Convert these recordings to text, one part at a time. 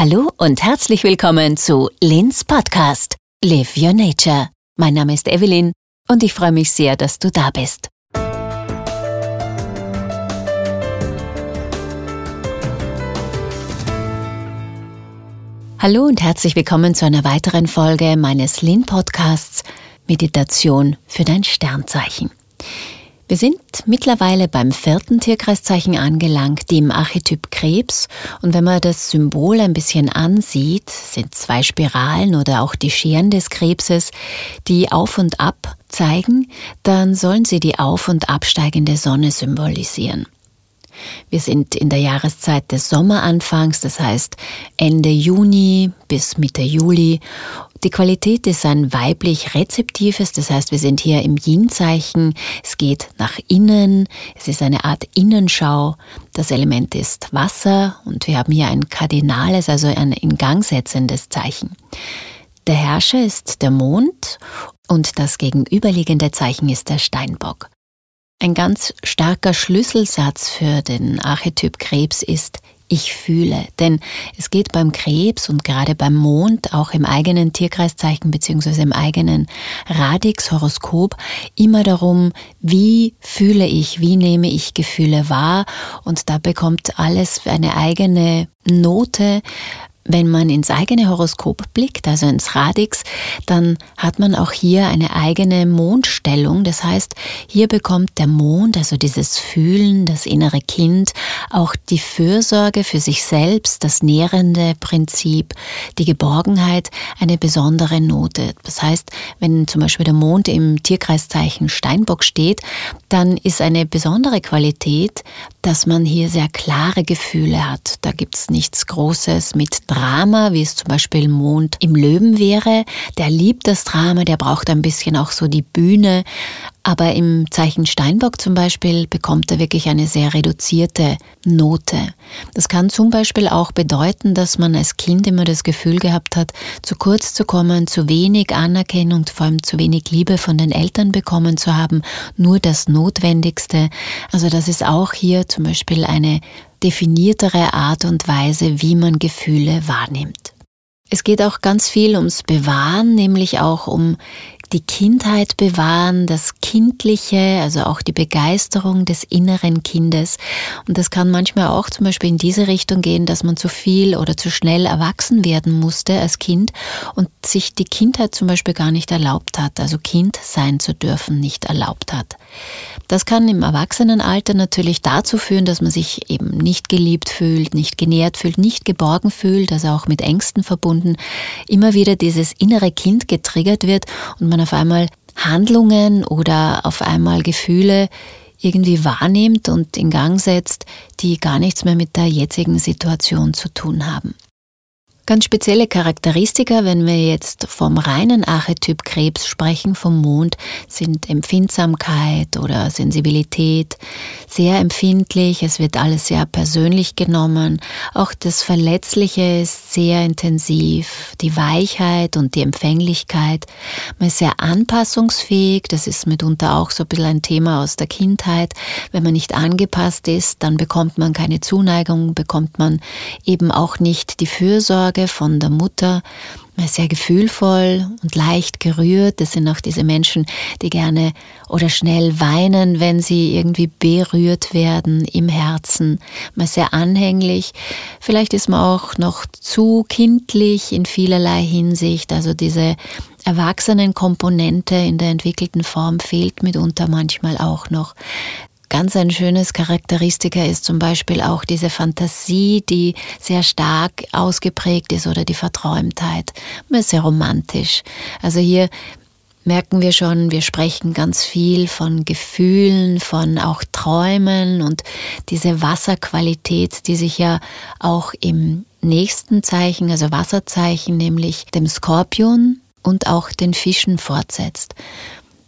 Hallo und herzlich willkommen zu Lins Podcast Live Your Nature. Mein Name ist Evelyn und ich freue mich sehr, dass du da bist. Hallo und herzlich willkommen zu einer weiteren Folge meines Lin Podcasts Meditation für dein Sternzeichen. Wir sind mittlerweile beim vierten Tierkreiszeichen angelangt, dem Archetyp Krebs. Und wenn man das Symbol ein bisschen ansieht, sind zwei Spiralen oder auch die Scheren des Krebses, die auf und ab zeigen, dann sollen sie die auf- und absteigende Sonne symbolisieren. Wir sind in der Jahreszeit des Sommeranfangs, das heißt Ende Juni bis Mitte Juli. Die Qualität ist ein weiblich rezeptives, das heißt, wir sind hier im Yin-Zeichen. Es geht nach innen, es ist eine Art Innenschau. Das Element ist Wasser und wir haben hier ein kardinales, also ein in Gang setzendes Zeichen. Der Herrscher ist der Mond und das gegenüberliegende Zeichen ist der Steinbock. Ein ganz starker Schlüsselsatz für den Archetyp Krebs ist ich fühle. Denn es geht beim Krebs und gerade beim Mond, auch im eigenen Tierkreiszeichen beziehungsweise im eigenen Radix-Horoskop, immer darum, wie fühle ich, wie nehme ich Gefühle wahr. Und da bekommt alles eine eigene Note, wenn man ins eigene Horoskop blickt, also ins Radix, dann hat man auch hier eine eigene Mondstellung. Das heißt, hier bekommt der Mond, also dieses Fühlen, das innere Kind, auch die Fürsorge für sich selbst, das nährende Prinzip, die Geborgenheit, eine besondere Note. Das heißt, wenn zum Beispiel der Mond im Tierkreiszeichen Steinbock steht, dann ist eine besondere Qualität, dass man hier sehr klare Gefühle hat. Da gibt's nichts Großes mit Drama, wie es zum Beispiel Mond im Löwen wäre. Der liebt das Drama, der braucht ein bisschen auch so die Bühne. Aber im Zeichen Steinbock zum Beispiel bekommt er wirklich eine sehr reduzierte Note. Das kann zum Beispiel auch bedeuten, dass man als Kind immer das Gefühl gehabt hat, zu kurz zu kommen, zu wenig Anerkennung, vor allem zu wenig Liebe von den Eltern bekommen zu haben, nur das Notwendigste. Also das ist auch hier zum Beispiel eine definiertere Art und Weise, wie man Gefühle wahrnimmt. Es geht auch ganz viel ums Bewahren, nämlich auch um die Kindheit bewahren, das Kindliche, also auch die Begeisterung des inneren Kindes. Und das kann manchmal auch zum Beispiel in diese Richtung gehen, dass man zu viel oder zu schnell erwachsen werden musste als Kind und sich die Kindheit zum Beispiel gar nicht erlaubt hat, also Kind sein zu dürfen nicht erlaubt hat. Das kann im Erwachsenenalter natürlich dazu führen, dass man sich eben nicht geliebt fühlt, nicht genährt fühlt, nicht geborgen fühlt, also auch mit Ängsten verbunden, immer wieder dieses innere Kind getriggert wird und man auf einmal Handlungen oder auf einmal Gefühle irgendwie wahrnimmt und in Gang setzt, die gar nichts mehr mit der jetzigen Situation zu tun haben. Ganz spezielle Charakteristika, wenn wir jetzt vom reinen Archetyp Krebs sprechen, vom Mond, sind Empfindsamkeit oder Sensibilität, sehr empfindlich, es wird alles sehr persönlich genommen, auch das Verletzliche ist sehr intensiv, die Weichheit und die Empfänglichkeit, man ist sehr anpassungsfähig, das ist mitunter auch so ein bisschen ein Thema aus der Kindheit, wenn man nicht angepasst ist, dann bekommt man keine Zuneigung, bekommt man eben auch nicht die Fürsorge, Sorge von der Mutter, sehr gefühlvoll und leicht gerührt. Das sind auch diese Menschen, die gerne oder schnell weinen, wenn sie irgendwie berührt werden im Herzen. Man sehr anhänglich. Vielleicht ist man auch noch zu kindlich in vielerlei Hinsicht. Also diese Erwachsenenkomponente in der entwickelten Form fehlt mitunter manchmal auch noch. Ganz ein schönes Charakteristika ist zum Beispiel auch diese Fantasie, die sehr stark ausgeprägt ist oder die Verträumtheit. Man ist sehr romantisch. Also hier merken wir schon, wir sprechen ganz viel von Gefühlen, von auch Träumen und diese Wasserqualität, die sich ja auch im nächsten Zeichen, also Wasserzeichen, nämlich dem Skorpion und auch den Fischen fortsetzt.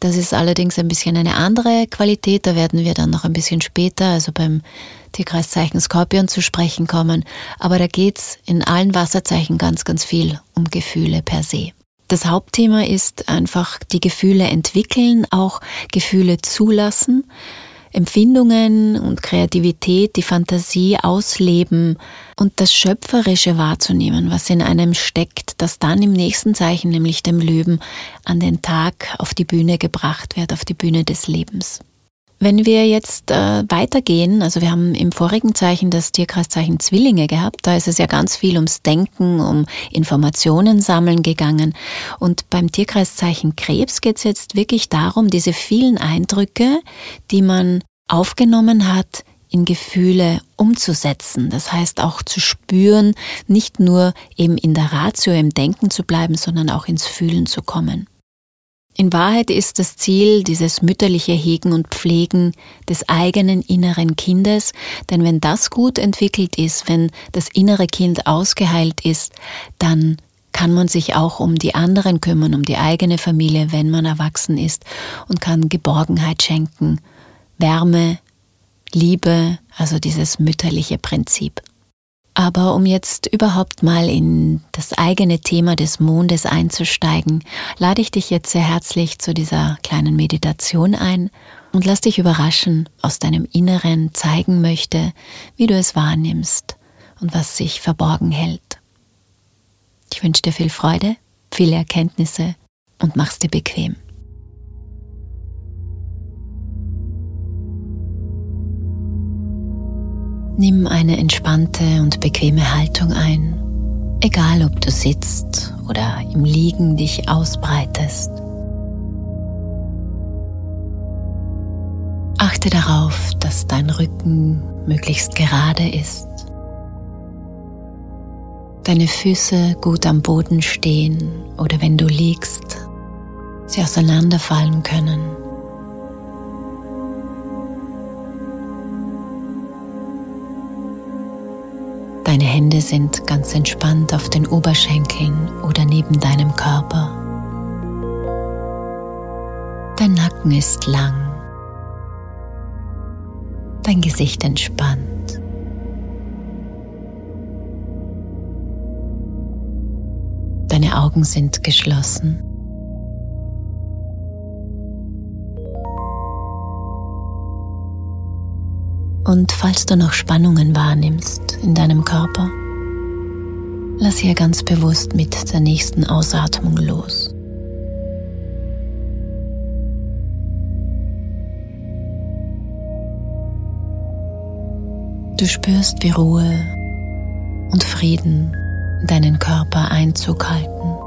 Das ist allerdings ein bisschen eine andere Qualität. Da werden wir dann noch ein bisschen später, also beim Tierkreiszeichen Skorpion zu sprechen kommen. Aber da geht's in allen Wasserzeichen ganz, ganz viel um Gefühle per se. Das Hauptthema ist einfach die Gefühle entwickeln, auch Gefühle zulassen. Empfindungen und Kreativität, die Fantasie ausleben und das Schöpferische wahrzunehmen, was in einem steckt, das dann im nächsten Zeichen, nämlich dem Löwen, an den Tag auf die Bühne gebracht wird, auf die Bühne des Lebens. Wenn wir jetzt äh, weitergehen, also wir haben im vorigen Zeichen das Tierkreiszeichen Zwillinge gehabt, da ist es ja ganz viel ums Denken, um Informationen sammeln gegangen. Und beim Tierkreiszeichen Krebs geht es jetzt wirklich darum, diese vielen Eindrücke, die man aufgenommen hat, in Gefühle umzusetzen. Das heißt auch zu spüren, nicht nur eben in der Ratio, im Denken zu bleiben, sondern auch ins Fühlen zu kommen. In Wahrheit ist das Ziel dieses mütterliche Hegen und Pflegen des eigenen inneren Kindes, denn wenn das gut entwickelt ist, wenn das innere Kind ausgeheilt ist, dann kann man sich auch um die anderen kümmern, um die eigene Familie, wenn man erwachsen ist und kann Geborgenheit schenken, Wärme, Liebe, also dieses mütterliche Prinzip. Aber um jetzt überhaupt mal in das eigene Thema des Mondes einzusteigen, lade ich dich jetzt sehr herzlich zu dieser kleinen Meditation ein und lass dich überraschen, aus deinem Inneren zeigen möchte, wie du es wahrnimmst und was sich verborgen hält. Ich wünsche dir viel Freude, viele Erkenntnisse und mach's dir bequem. Nimm eine entspannte und bequeme Haltung ein, egal ob du sitzt oder im Liegen dich ausbreitest. Achte darauf, dass dein Rücken möglichst gerade ist, deine Füße gut am Boden stehen oder wenn du liegst, sie auseinanderfallen können. Deine Hände sind ganz entspannt auf den Oberschenkeln oder neben deinem Körper. Dein Nacken ist lang. Dein Gesicht entspannt. Deine Augen sind geschlossen. Und falls du noch Spannungen wahrnimmst in deinem Körper, lass hier ganz bewusst mit der nächsten Ausatmung los. Du spürst, wie Ruhe und Frieden deinen Körper Einzug halten.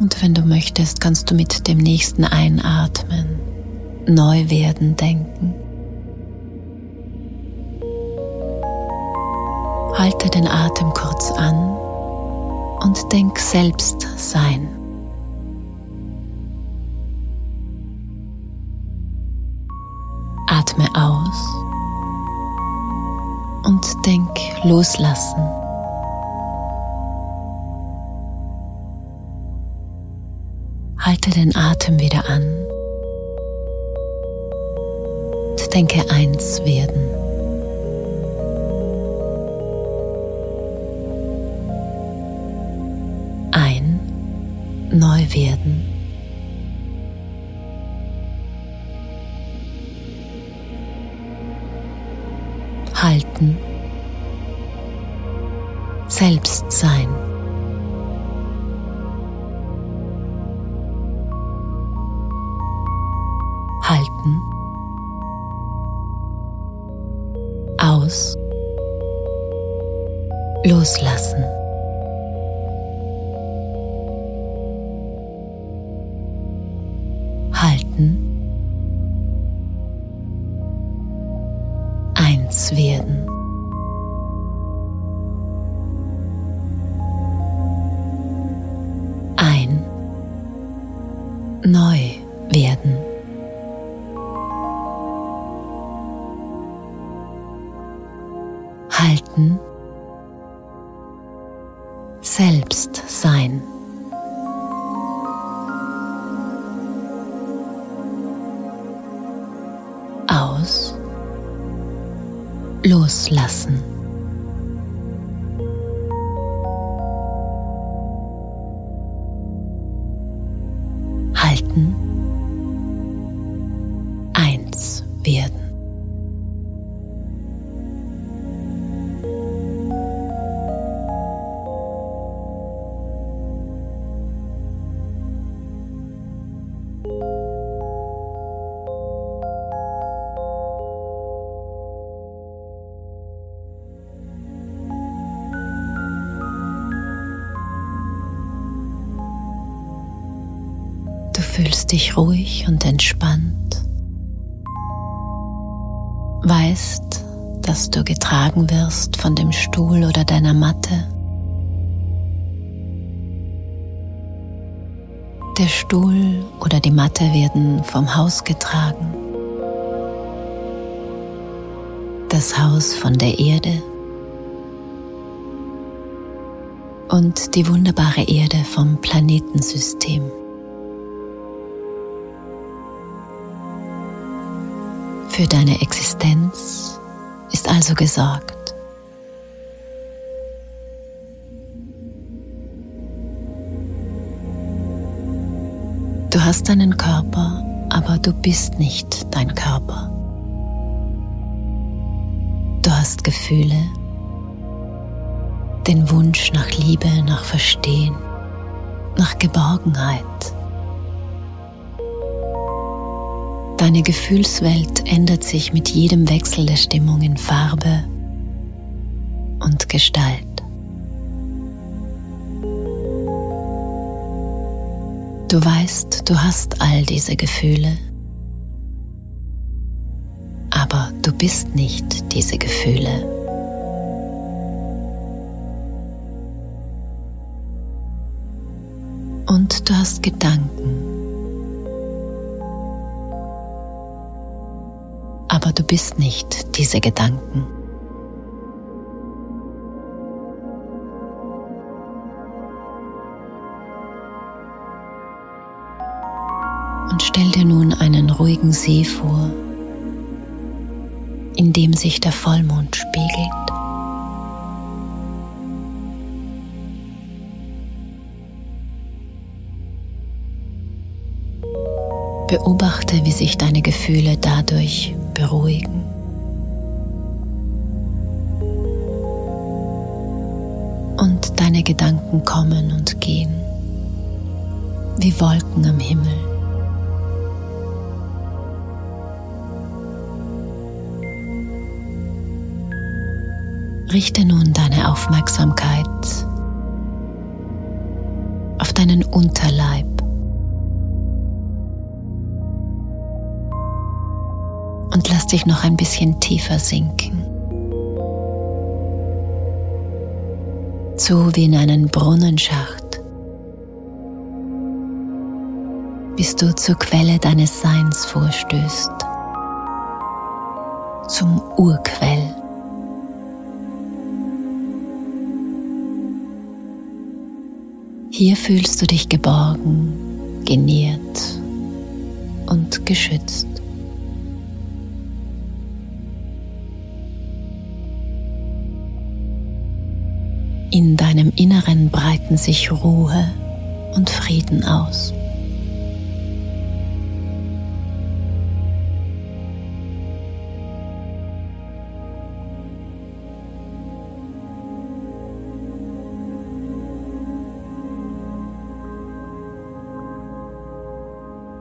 Und wenn du möchtest, kannst du mit dem nächsten Einatmen neu werden denken. Halte den Atem kurz an und denk selbst sein. Atme aus und denk loslassen. Halte den Atem wieder an und denke eins werden. Ein, neu werden. Halten. Selbst sein. Halten, aus, loslassen. Halten, halten, selbst sein. Aus, loslassen. Fühlst dich ruhig und entspannt. Weißt, dass du getragen wirst von dem Stuhl oder deiner Matte. Der Stuhl oder die Matte werden vom Haus getragen. Das Haus von der Erde. Und die wunderbare Erde vom Planetensystem. Für deine Existenz ist also gesorgt. Du hast deinen Körper, aber du bist nicht dein Körper. Du hast Gefühle, den Wunsch nach Liebe, nach Verstehen, nach Geborgenheit. Deine Gefühlswelt ändert sich mit jedem Wechsel der Stimmung in Farbe und Gestalt. Du weißt, du hast all diese Gefühle, aber du bist nicht diese Gefühle. Und du hast Gedanken aber du bist nicht diese Gedanken. Und stell dir nun einen ruhigen See vor, in dem sich der Vollmond spiegelt. Beobachte, wie sich deine Gefühle dadurch beruhigen. Und deine Gedanken kommen und gehen wie Wolken am Himmel. Richte nun deine Aufmerksamkeit auf deinen Unterleib. Und lass dich noch ein bisschen tiefer sinken. So wie in einen Brunnenschacht, bis du zur Quelle deines Seins vorstößt, zum Urquell. Hier fühlst du dich geborgen, genährt und geschützt. In deinem Inneren breiten sich Ruhe und Frieden aus.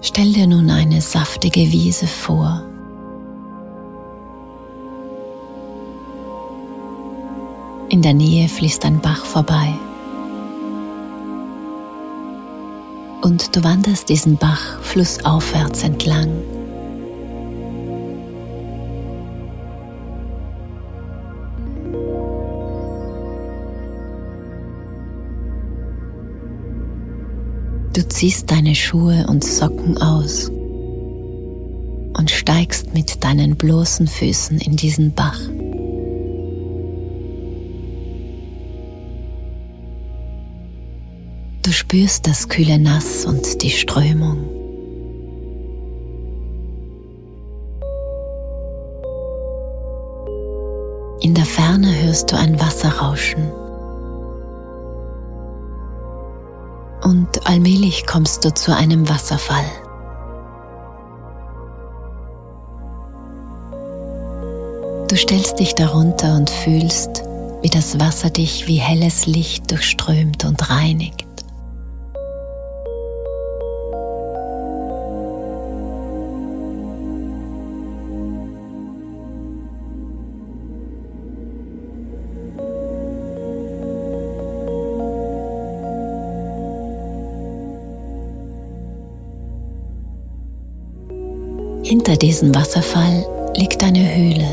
Stell dir nun eine saftige Wiese vor In der Nähe fließt ein Bach vorbei. Und du wanderst diesen Bach flussaufwärts entlang. Du ziehst deine Schuhe und Socken aus und steigst mit deinen bloßen Füßen in diesen Bach. Spürst das kühle Nass und die Strömung. In der Ferne hörst du ein Wasserrauschen. Und allmählich kommst du zu einem Wasserfall. Du stellst dich darunter und fühlst, wie das Wasser dich wie helles Licht durchströmt und reinigt. Hinter diesem Wasserfall liegt eine Höhle.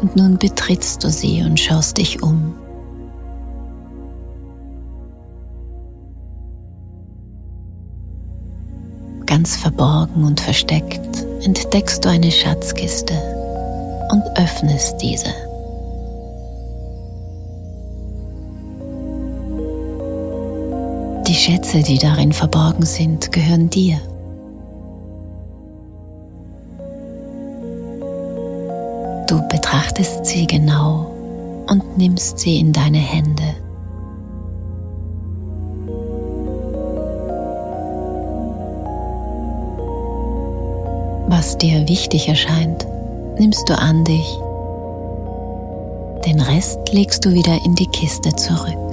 Und nun betrittst du sie und schaust dich um. Ganz verborgen und versteckt entdeckst du eine Schatzkiste und öffnest diese. Die Schätze, die darin verborgen sind, gehören dir. Betrachtest sie genau und nimmst sie in deine Hände. Was dir wichtig erscheint, nimmst du an dich. Den Rest legst du wieder in die Kiste zurück.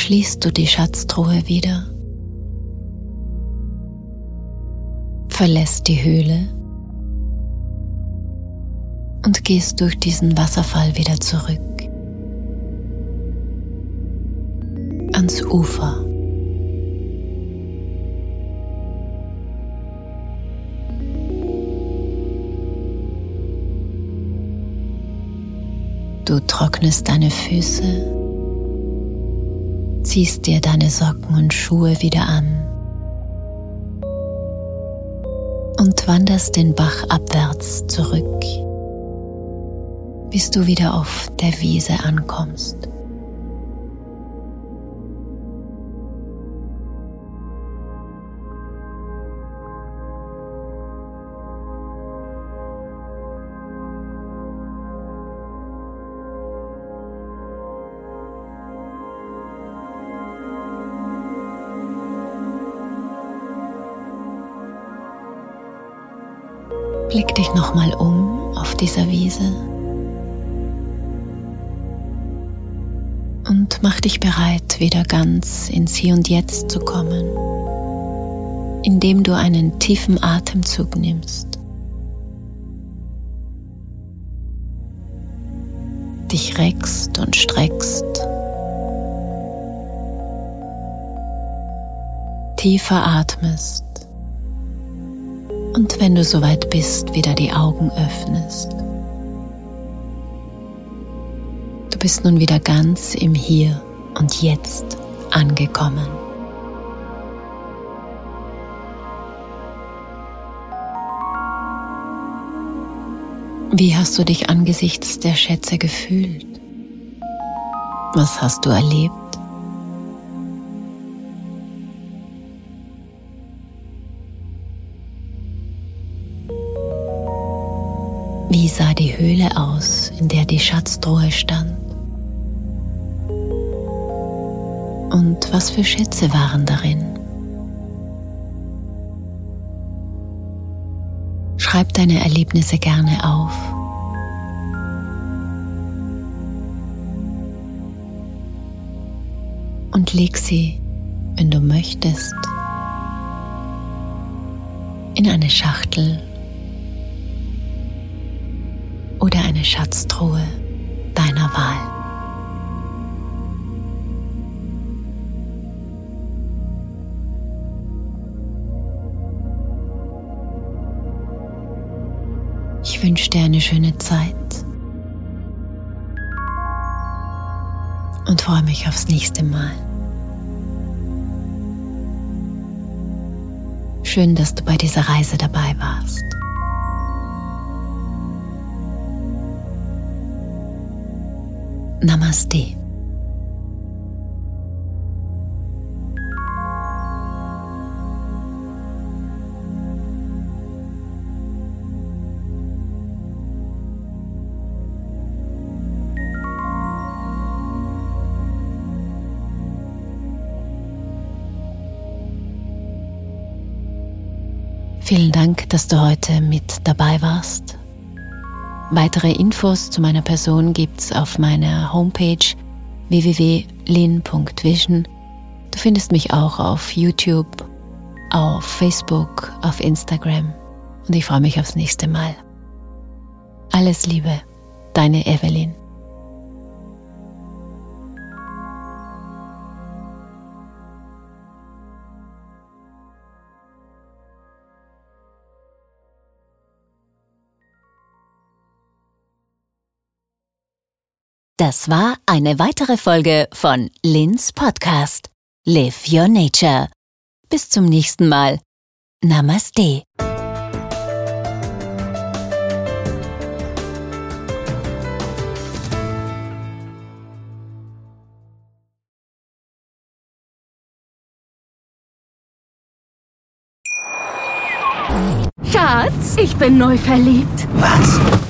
Schließt du die Schatztruhe wieder, verlässt die Höhle. Und gehst durch diesen Wasserfall wieder zurück. Ans Ufer. Du trocknest deine Füße ziehst dir deine Socken und Schuhe wieder an und wanderst den Bach abwärts zurück, bis du wieder auf der Wiese ankommst. Blick dich nochmal um auf dieser Wiese und mach dich bereit, wieder ganz ins Hier und Jetzt zu kommen, indem du einen tiefen Atemzug nimmst. Dich reckst und streckst. Tiefer atmest und wenn du soweit bist, wieder die Augen öffnest. Du bist nun wieder ganz im Hier und Jetzt angekommen. Wie hast du dich angesichts der Schätze gefühlt? Was hast du erlebt? Wie sah die Höhle aus, in der die Schatztruhe stand? Und was für Schätze waren darin? Schreib deine Erlebnisse gerne auf. Und leg sie, wenn du möchtest, in eine Schachtel eine Schatztruhe deiner Wahl. Ich wünsche dir eine schöne Zeit und freue mich aufs nächste Mal. Schön, dass du bei dieser Reise dabei warst. Namaste. Vielen Dank, dass du heute mit dabei warst. Weitere Infos zu meiner Person gibt's auf meiner Homepage www.lin.vision. Du findest mich auch auf YouTube, auf Facebook, auf Instagram und ich freue mich aufs nächste Mal. Alles Liebe, deine Evelyn. Das war eine weitere Folge von Lins Podcast. Live Your Nature. Bis zum nächsten Mal. Namaste. Schatz, ich bin neu verliebt. Was?